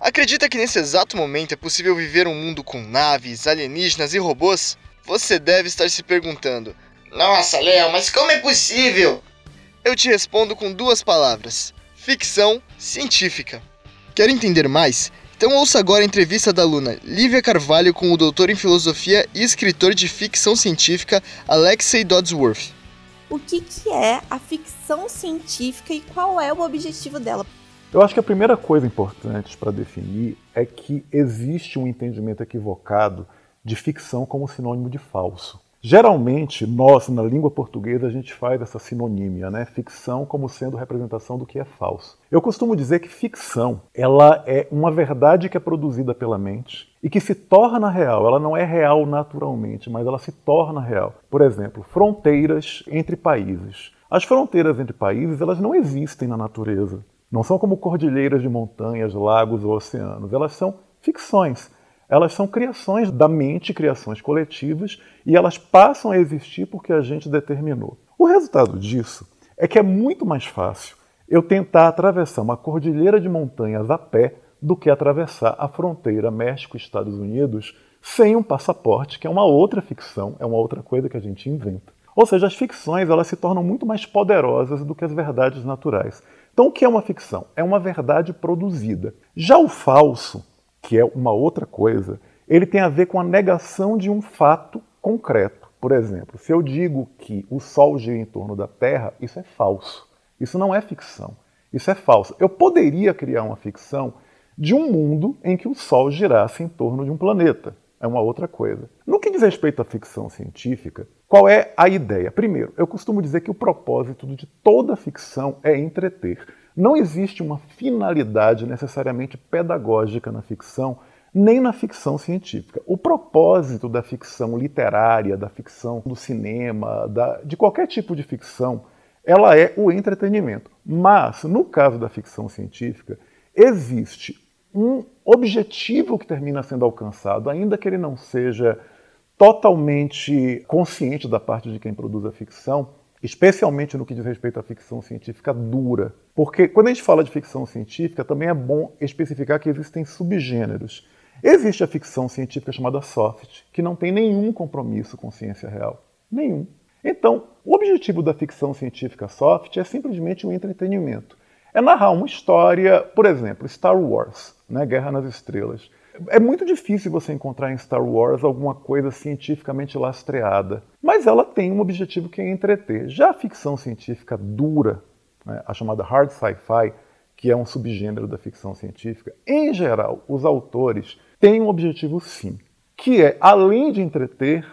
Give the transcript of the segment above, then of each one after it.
Acredita que nesse exato momento é possível viver um mundo com naves, alienígenas e robôs? Você deve estar se perguntando: Nossa, Léo, mas como é possível? Eu te respondo com duas palavras: ficção científica. Quer entender mais? Então ouça agora a entrevista da aluna Lívia Carvalho com o doutor em filosofia e escritor de ficção científica Alexei Dodsworth. O que, que é a ficção científica e qual é o objetivo dela? Eu acho que a primeira coisa importante para definir é que existe um entendimento equivocado de ficção como sinônimo de falso. Geralmente, nós, na língua portuguesa, a gente faz essa sinonímia, né? Ficção como sendo representação do que é falso. Eu costumo dizer que ficção, ela é uma verdade que é produzida pela mente e que se torna real. Ela não é real naturalmente, mas ela se torna real. Por exemplo, fronteiras entre países. As fronteiras entre países, elas não existem na natureza. Não são como cordilheiras de montanhas, lagos ou oceanos. Elas são ficções. Elas são criações da mente, criações coletivas, e elas passam a existir porque a gente determinou. O resultado disso é que é muito mais fácil eu tentar atravessar uma cordilheira de montanhas a pé do que atravessar a fronteira México-Estados Unidos sem um passaporte, que é uma outra ficção, é uma outra coisa que a gente inventa. Ou seja, as ficções elas se tornam muito mais poderosas do que as verdades naturais. Então, o que é uma ficção? É uma verdade produzida. Já o falso, que é uma outra coisa, ele tem a ver com a negação de um fato concreto. Por exemplo, se eu digo que o Sol gira em torno da Terra, isso é falso. Isso não é ficção. Isso é falso. Eu poderia criar uma ficção de um mundo em que o Sol girasse em torno de um planeta. É uma outra coisa. No que diz respeito à ficção científica, qual é a ideia? Primeiro, eu costumo dizer que o propósito de toda ficção é entreter. Não existe uma finalidade necessariamente pedagógica na ficção, nem na ficção científica. O propósito da ficção literária, da ficção do cinema, da, de qualquer tipo de ficção, ela é o entretenimento. Mas, no caso da ficção científica, existe um objetivo que termina sendo alcançado, ainda que ele não seja totalmente consciente da parte de quem produz a ficção, especialmente no que diz respeito à ficção científica dura. Porque quando a gente fala de ficção científica, também é bom especificar que existem subgêneros. Existe a ficção científica chamada soft, que não tem nenhum compromisso com ciência real. Nenhum. Então, o objetivo da ficção científica soft é simplesmente um entretenimento. É narrar uma história, por exemplo, Star Wars, né, Guerra nas Estrelas. É muito difícil você encontrar em Star Wars alguma coisa cientificamente lastreada, mas ela tem um objetivo que é entreter. Já a ficção científica dura, né, a chamada hard sci-fi, que é um subgênero da ficção científica, em geral, os autores têm um objetivo sim, que é, além de entreter,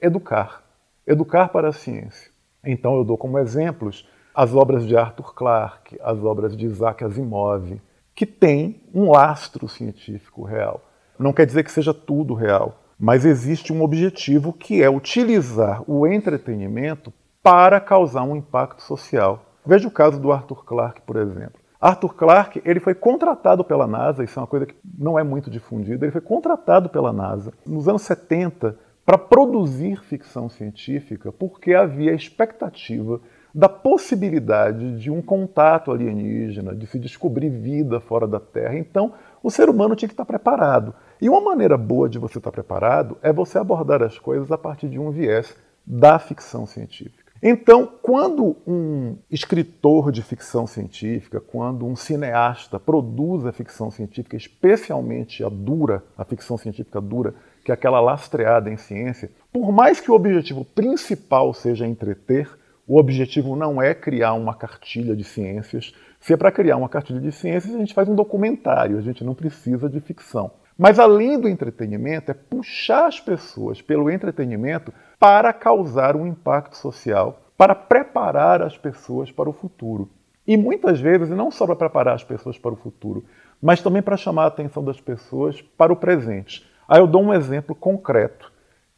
educar. Educar para a ciência. Então eu dou como exemplos as obras de Arthur Clarke, as obras de Isaac Asimov, que têm um lastro científico real. Não quer dizer que seja tudo real, mas existe um objetivo que é utilizar o entretenimento para causar um impacto social. Veja o caso do Arthur Clarke, por exemplo. Arthur Clarke ele foi contratado pela NASA, isso é uma coisa que não é muito difundida, ele foi contratado pela NASA nos anos 70 para produzir ficção científica porque havia expectativa da possibilidade de um contato alienígena, de se descobrir vida fora da Terra. Então, o ser humano tinha que estar preparado. E uma maneira boa de você estar preparado é você abordar as coisas a partir de um viés da ficção científica. Então, quando um escritor de ficção científica, quando um cineasta produz a ficção científica, especialmente a dura, a ficção científica dura, que é aquela lastreada em ciência, por mais que o objetivo principal seja entreter, o objetivo não é criar uma cartilha de ciências. Se é para criar uma cartilha de ciências, a gente faz um documentário, a gente não precisa de ficção. Mas além do entretenimento, é puxar as pessoas pelo entretenimento para causar um impacto social, para preparar as pessoas para o futuro. E muitas vezes, não só para preparar as pessoas para o futuro, mas também para chamar a atenção das pessoas para o presente. Aí eu dou um exemplo concreto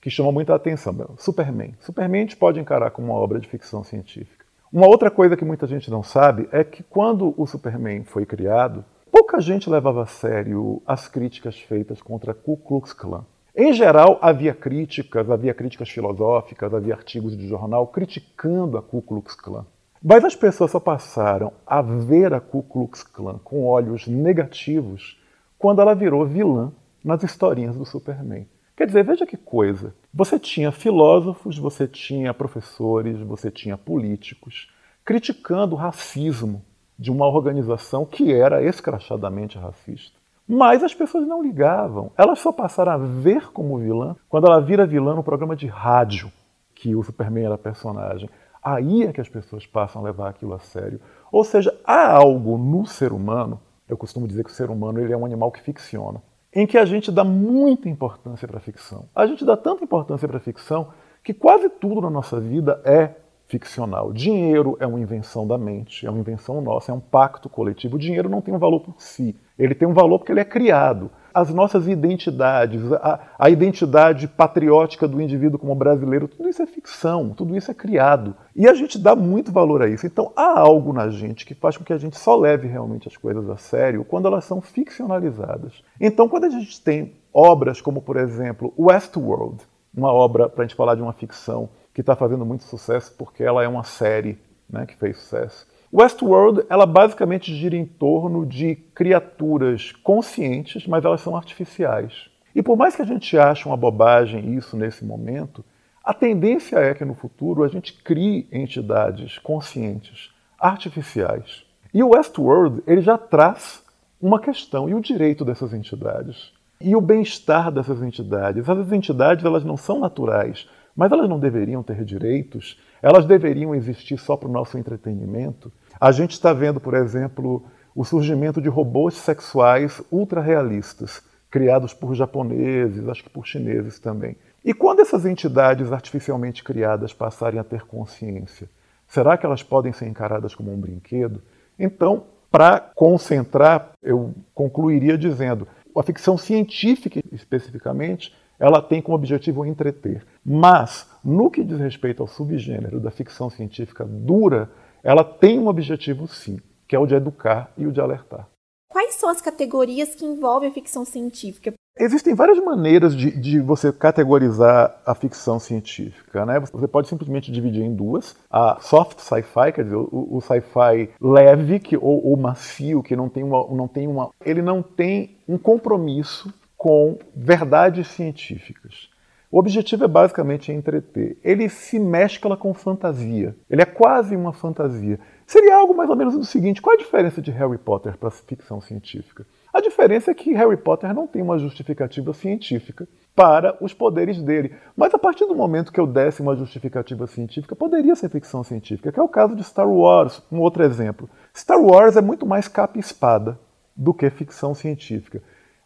que chama muita atenção. Superman. Superman a gente pode encarar como uma obra de ficção científica. Uma outra coisa que muita gente não sabe é que quando o Superman foi criado, pouca gente levava a sério as críticas feitas contra Ku Klux Klan. Em geral, havia críticas, havia críticas filosóficas, havia artigos de jornal criticando a Ku Klux Klan. Mas as pessoas só passaram a ver a Ku Klux Klan com olhos negativos quando ela virou vilã nas historinhas do Superman. Quer dizer, veja que coisa. Você tinha filósofos, você tinha professores, você tinha políticos criticando o racismo de uma organização que era escrachadamente racista. Mas as pessoas não ligavam. Elas só passaram a ver como vilã quando ela vira vilã no programa de rádio que o Superman era personagem. Aí é que as pessoas passam a levar aquilo a sério. Ou seja, há algo no ser humano, eu costumo dizer que o ser humano ele é um animal que ficciona em que a gente dá muita importância para a ficção. A gente dá tanta importância para a ficção que quase tudo na nossa vida é ficcional. Dinheiro é uma invenção da mente, é uma invenção nossa, é um pacto coletivo. O dinheiro não tem um valor por si, ele tem um valor porque ele é criado as nossas identidades, a, a, identidade patriótica do indivíduo como brasileiro, tudo isso é ficção, tudo isso é criado. E a gente dá muito valor a isso. Então há algo na gente que faz com que a gente só leve realmente as coisas a sério quando elas são ficcionalizadas. Então, quando a gente tem obras como, por exemplo, Westworld, uma obra, para a gente falar de uma ficção que está fazendo muito sucesso porque ela é uma série né, que fez sucesso. Westworld, ela basicamente gira em torno de criaturas conscientes, mas elas são artificiais. E por mais que a gente ache uma bobagem isso nesse momento, a tendência é que no futuro a gente crie entidades conscientes, artificiais. E o Westworld, ele já traz uma questão, e o direito dessas entidades? E o bem-estar dessas entidades? Essas entidades, elas não são naturais, mas elas não deveriam ter direitos? Elas deveriam existir só para o nosso entretenimento? A gente está vendo, por exemplo, o surgimento de robôs sexuais ultra-realistas, criados por japoneses, acho que por chineses também. E quando essas entidades artificialmente criadas passarem a ter consciência, será que elas podem ser encaradas como um brinquedo? Então, para concentrar, eu concluiria dizendo: a ficção científica, especificamente, ela tem como objetivo entreter. Mas, no que diz respeito ao subgênero da ficção científica dura, ela tem um objetivo sim, que é o de educar e o de alertar. Quais são as categorias que envolvem a ficção científica? Existem várias maneiras de, de, você categorizar a ficção científica. Né? Você pode simplesmente dividir em duas. A soft sci-fi, quer dizer, o, o sci-fi leve que, ou, ou, macio, que não tem, uma, não tem uma. Ele não tem um compromisso com verdades científicas. O objetivo é basicamente entreter. Ele se mescla com fantasia. Ele é quase uma fantasia. Seria algo mais ou menos do seguinte: qual a diferença de Harry Potter para ficção científica? A diferença é que Harry Potter não tem uma justificativa científica para os poderes dele. Mas a partir do momento que eu desse uma justificativa científica, poderia ser ficção científica, que é o caso de Star Wars, um outro exemplo. Star Wars é muito mais capa e espada do que ficção científica.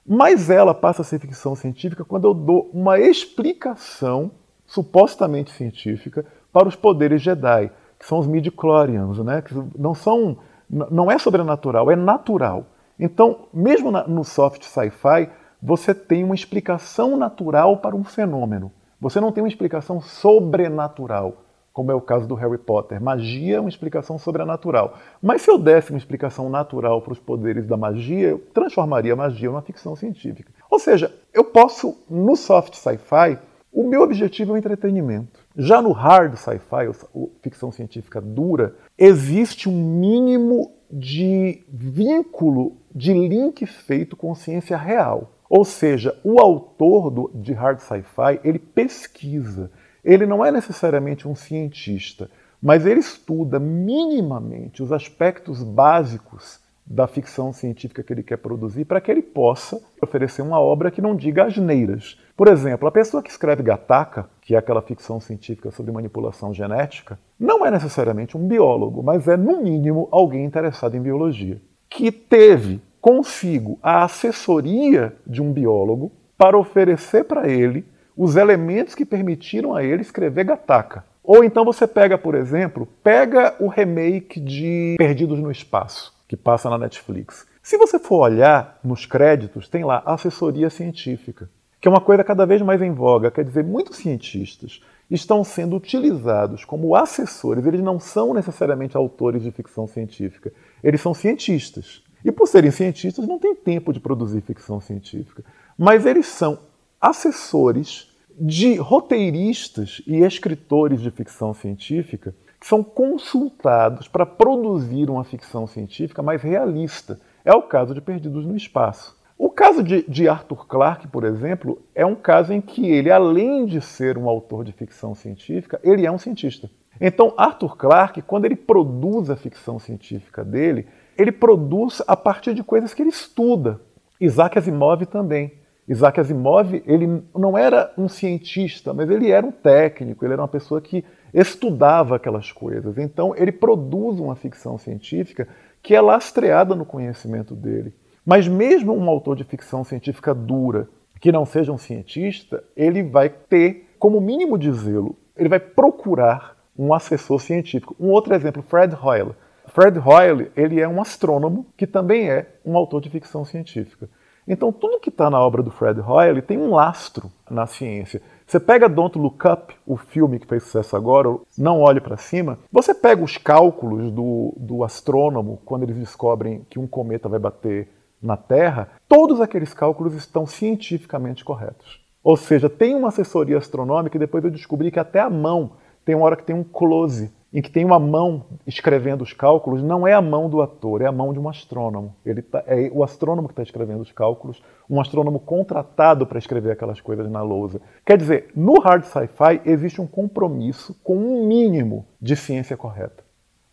Mas ela passa a ser ficção científica quando eu dou uma explicação supostamente científica para os poderes Jedi, que são os midi-chlorians, né? que não são não é sobrenatural, é natural. Então, mesmo no soft sci-fi, você tem uma explicação natural para um fenômeno. Você não tem uma explicação sobrenatural como é o caso do Harry Potter. Magia é uma explicação sobrenatural. Mas se eu desse uma explicação natural para os poderes da magia, eu transformaria a magia numa ficção científica. Ou seja, eu posso, no soft sci-fi, o meu objetivo é o entretenimento. Já no hard sci-fi, ou ficção científica dura, existe um mínimo de vínculo, de link feito com ciência real. Ou seja, o autor do, de hard sci-fi, ele pesquisa, ele não é necessariamente um cientista, mas ele estuda minimamente os aspectos básicos da ficção científica que ele quer produzir para que ele possa oferecer uma obra que não diga asneiras. Por exemplo, a pessoa que escreve Gataca, que é aquela ficção científica sobre manipulação genética, não é necessariamente um biólogo, mas é, no mínimo, alguém interessado em biologia, que teve consigo a assessoria de um biólogo para oferecer para ele os elementos que permitiram a ele escrever Gataca. Ou então você pega, por exemplo, pega o remake de Perdidos no Espaço, que passa na Netflix. Se você for olhar nos créditos, tem lá assessoria científica, que é uma coisa cada vez mais em voga. Quer dizer, muitos cientistas estão sendo utilizados como assessores. Eles não são necessariamente autores de ficção científica, eles são cientistas. E por serem cientistas, não têm tempo de produzir ficção científica. Mas eles são assessores de roteiristas e escritores de ficção científica que são consultados para produzir uma ficção científica mais realista. É o caso de Perdidos no Espaço. O caso de, de, Arthur Clarke, por exemplo, é um caso em que ele, além de ser um autor de ficção científica, ele é um cientista. Então, Arthur Clarke, quando ele produz a ficção científica dele, ele produz a partir de coisas que ele estuda. Isaac Asimov também. Isaac Asimov, ele não era um cientista, mas ele era um técnico, ele era uma pessoa que estudava aquelas coisas. Então, ele produz uma ficção científica que é lastreada no conhecimento dele. Mas mesmo um autor de ficção científica dura, que não seja um cientista, ele vai ter, como mínimo de zelo, ele vai procurar um assessor científico. Um outro exemplo, Fred Hoyle. Fred Hoyle, ele é um astrônomo que também é um autor de ficção científica. Então, tudo que está na obra do Fred Hoyle tem um lastro na ciência. Você pega Don't Look Up, o filme que fez sucesso agora, Não Olhe para Cima, você pega os cálculos do, do astrônomo quando eles descobrem que um cometa vai bater na Terra, todos aqueles cálculos estão cientificamente corretos. Ou seja, tem uma assessoria astronômica e depois eu descobri que até a mão tem uma hora que tem um close em que tem uma mão escrevendo os cálculos, não é a mão do ator, é a mão de um astrônomo. Ele tá, é o astrônomo que está escrevendo os cálculos, um astrônomo contratado para escrever aquelas coisas na lousa. Quer dizer, no hard sci-fi existe um compromisso com um mínimo de ciência correta.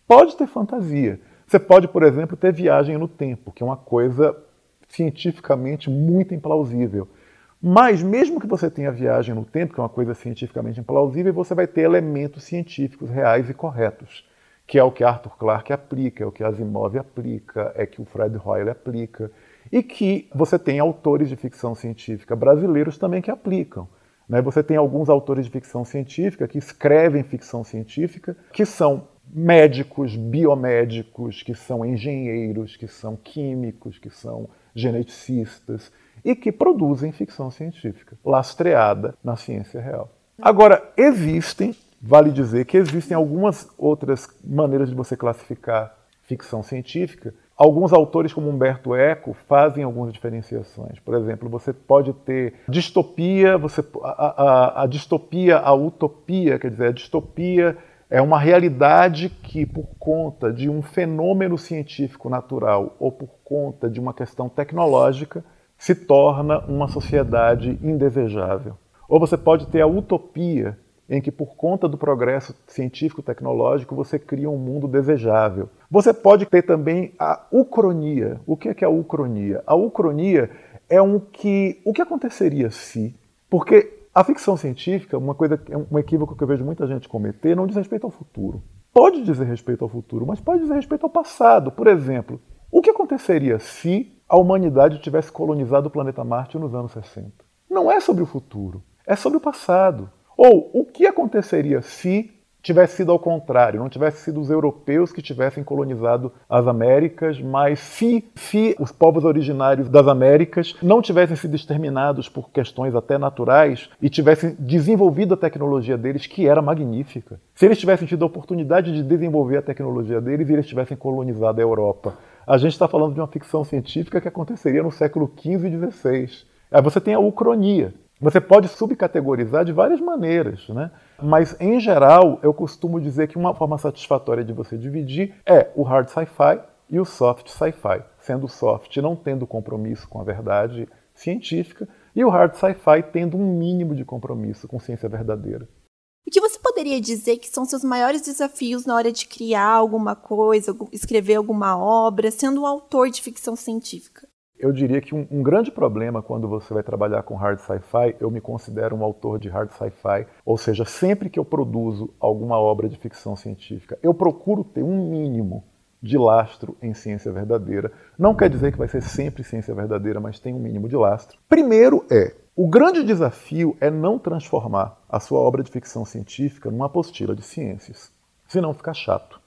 Pode ter fantasia. Você pode, por exemplo, ter viagem no tempo, que é uma coisa cientificamente muito implausível. Mas, mesmo que você tenha viagem no tempo, que é uma coisa cientificamente implausível, você vai ter elementos científicos reais e corretos, que é o que Arthur Clarke aplica, é o que Asimov aplica, é que o Fred Hoyle aplica, e que você tem autores de ficção científica brasileiros também que aplicam. Né? Você tem alguns autores de ficção científica que escrevem ficção científica, que são médicos, biomédicos, que são engenheiros, que são químicos, que são geneticistas, e que produzem ficção científica, lastreada na ciência real. Agora, existem, vale dizer que existem algumas outras maneiras de você classificar ficção científica. Alguns autores, como Humberto Eco, fazem algumas diferenciações. Por exemplo, você pode ter distopia, você, a, a, a distopia, a utopia, quer dizer, a distopia é uma realidade que, por conta de um fenômeno científico natural ou por conta de uma questão tecnológica, se torna uma sociedade indesejável. Ou você pode ter a utopia, em que, por conta do progresso científico-tecnológico, você cria um mundo desejável. Você pode ter também a ucronia. O que é, que é a ucronia? A ucronia é um que. O que aconteceria se? Porque a ficção científica, uma coisa, um equívoco que eu vejo muita gente cometer, não diz respeito ao futuro. Pode dizer respeito ao futuro, mas pode dizer respeito ao passado. Por exemplo, o que aconteceria se a humanidade tivesse colonizado o planeta Marte nos anos 60. Não é sobre o futuro, é sobre o passado. Ou o que aconteceria se tivesse sido ao contrário, não tivesse sido os europeus que tivessem colonizado as Américas, mas se, se os povos originários das Américas não tivessem sido exterminados por questões até naturais e tivessem desenvolvido a tecnologia deles, que era magnífica. Se eles tivessem tido a oportunidade de desenvolver a tecnologia deles e eles tivessem colonizado a Europa, a gente está falando de uma ficção científica que aconteceria no século XV e XVI. Aí você tem a ucronia. Você pode subcategorizar de várias maneiras, né? mas em geral eu costumo dizer que uma forma satisfatória de você dividir é o hard sci-fi e o soft sci-fi, sendo o soft não tendo compromisso com a verdade científica e o hard sci-fi tendo um mínimo de compromisso com ciência verdadeira. O que você poderia dizer que são seus maiores desafios na hora de criar alguma coisa, escrever alguma obra, sendo um autor de ficção científica? Eu diria que um, um grande problema quando você vai trabalhar com hard sci-fi, eu me considero um autor de hard sci-fi, ou seja, sempre que eu produzo alguma obra de ficção científica, eu procuro ter um mínimo de lastro em ciência verdadeira. Não quer dizer que vai ser sempre ciência verdadeira, mas tem um mínimo de lastro. Primeiro é o grande desafio é não transformar a sua obra de ficção científica numa apostila de ciências, senão fica chato.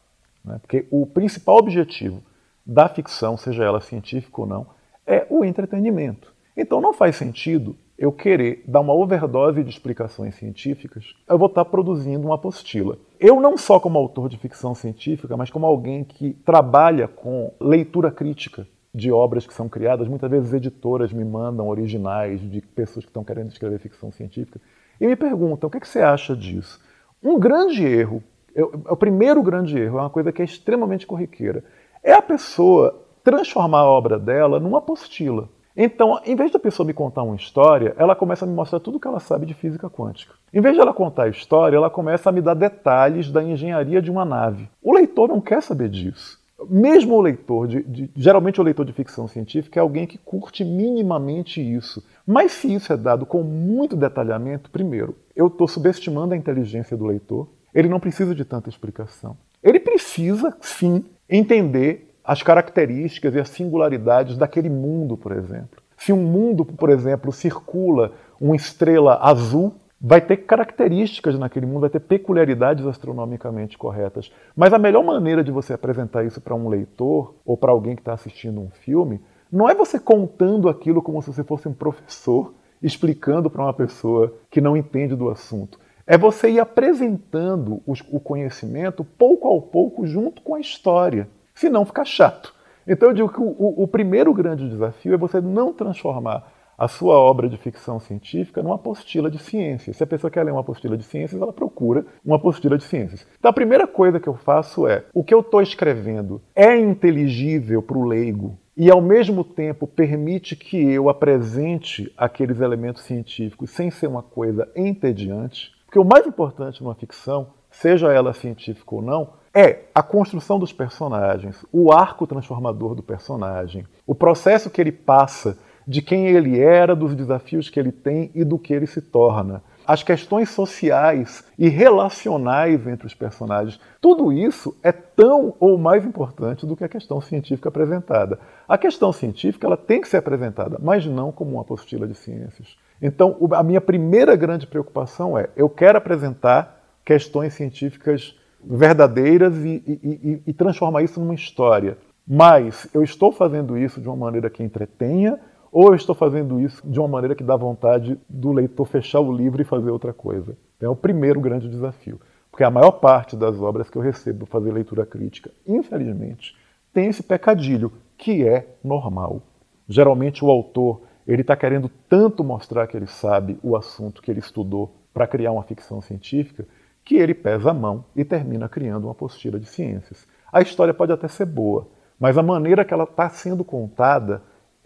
Né? Porque o principal objetivo da ficção, seja ela científica ou não, é o entretenimento. Então não faz sentido eu querer dar uma overdose de explicações científicas, eu vou estar produzindo uma apostila. Eu não só como autor de ficção científica, mas como alguém que trabalha com leitura crítica de obras que são criadas, muitas vezes editoras me mandam originais de pessoas que estão querendo escrever ficção científica e me perguntam o que, é que você acha disso. Um grande erro, eu, o primeiro grande erro, é uma coisa que é extremamente corriqueira, é a pessoa transformar a obra dela numa apostila. Então, em vez da pessoa me contar uma história, ela começa a me mostrar tudo o que ela sabe de física quântica. Em vez de ela contar a história, ela começa a me dar detalhes da engenharia de uma nave. O leitor não quer saber disso. Mesmo o leitor, de, de, geralmente o leitor de ficção científica é alguém que curte minimamente isso. Mas se isso é dado com muito detalhamento, primeiro, eu estou subestimando a inteligência do leitor. Ele não precisa de tanta explicação. Ele precisa, sim, entender as características e as singularidades daquele mundo, por exemplo. Se um mundo, por exemplo, circula uma estrela azul, vai ter características naquele mundo, vai ter peculiaridades astronomicamente corretas. Mas a melhor maneira de você apresentar isso para um leitor ou para alguém que está assistindo um filme não é você contando aquilo como se você fosse um professor explicando para uma pessoa que não entende do assunto. É você ir apresentando o conhecimento pouco a pouco junto com a história senão fica chato. Então eu digo que o, o, primeiro grande desafio é você não transformar a sua obra de ficção científica numa apostila de ciências. Se a pessoa quer ler uma apostila de ciências, ela procura uma apostila de ciências. Então a primeira coisa que eu faço é: o que eu estou escrevendo é inteligível para o leigo e ao mesmo tempo permite que eu apresente aqueles elementos científicos sem ser uma coisa entediante? Porque o mais importante numa ficção, seja ela científica ou não, é a construção dos personagens, o arco transformador do personagem, o processo que ele passa de quem ele era, dos desafios que ele tem e do que ele se torna. As questões sociais e relacionais entre os personagens. Tudo isso é tão ou mais importante do que a questão científica apresentada. A questão científica ela tem que ser apresentada, mas não como uma apostila de ciências. Então, a minha primeira grande preocupação é: eu quero apresentar questões científicas verdadeiras e, e, e, transformar isso numa história. Mas eu estou fazendo isso de uma maneira que entretenha ou eu estou fazendo isso de uma maneira que dá vontade do leitor fechar o livro e fazer outra coisa? É o primeiro grande desafio. Porque a maior parte das obras que eu recebo fazer leitura crítica, infelizmente, tem esse pecadilho, que é normal. Geralmente o autor ele está querendo tanto mostrar que ele sabe o assunto que ele estudou para criar uma ficção científica que ele pesa a mão e termina criando uma apostila de ciências. A história pode até ser boa, mas a maneira que ela está sendo contada,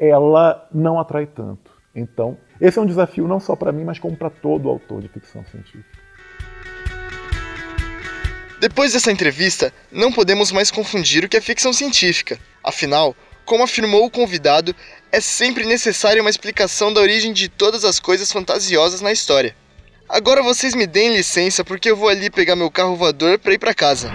ela não atrai tanto. Então, esse é um desafio não só para mim, mas como para todo autor de ficção científica. Depois dessa entrevista, não podemos mais confundir o que é ficção científica. Afinal, como afirmou o convidado, é sempre necessária uma explicação da origem de todas as coisas fantasiosas na história. Agora vocês me deem licença porque eu vou ali pegar meu carro voador para ir para casa.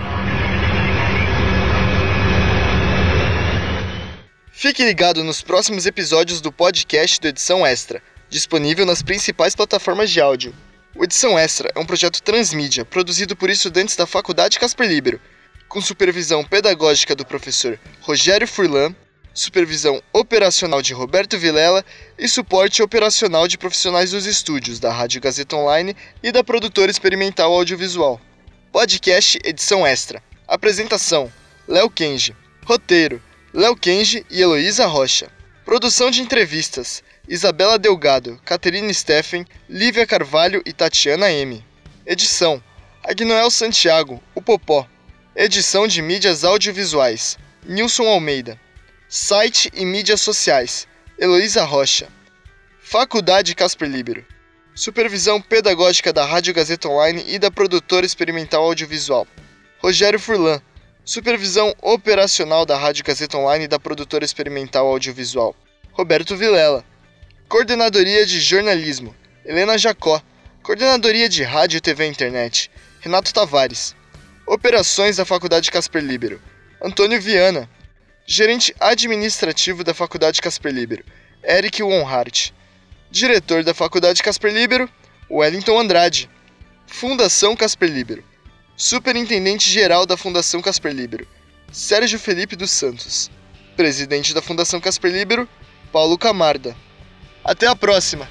Fique ligado nos próximos episódios do podcast do Edição Extra, disponível nas principais plataformas de áudio. O Edição Extra é um projeto transmídia produzido por estudantes da Faculdade Casper Libero, com supervisão pedagógica do professor Rogério Furlan supervisão operacional de Roberto Vilela e suporte operacional de profissionais dos estúdios da Rádio Gazeta Online e da produtora experimental audiovisual. Podcast edição extra. Apresentação: Léo Kenji. Roteiro: Léo Kenji e Heloísa Rocha. Produção de entrevistas: Isabela Delgado, Caterina Steffen, Lívia Carvalho e Tatiana M. Edição: Agnoel Santiago, o Popó. Edição de mídias audiovisuais: Nilson Almeida. Site e mídias sociais: Heloísa Rocha. Faculdade Casper Libero. Supervisão pedagógica da Rádio Gazeta Online e da produtora experimental audiovisual. Rogério Furlan. Supervisão operacional da Rádio Gazeta Online e da produtora experimental audiovisual. Roberto Vilela. Coordenadoria de jornalismo. Helena Jacó. Coordenadoria de Rádio, TV e Internet. Renato Tavares. Operações da Faculdade Casper Libero. Antônio Viana gerente administrativo da Faculdade Casper Libero, Eric Wonhart, diretor da Faculdade Casper Libero, Wellington Andrade, Fundação Casper Libero, superintendente geral da Fundação Casper Libero, Sérgio Felipe dos Santos, presidente da Fundação Casper Libero, Paulo Camarda. Até a próxima!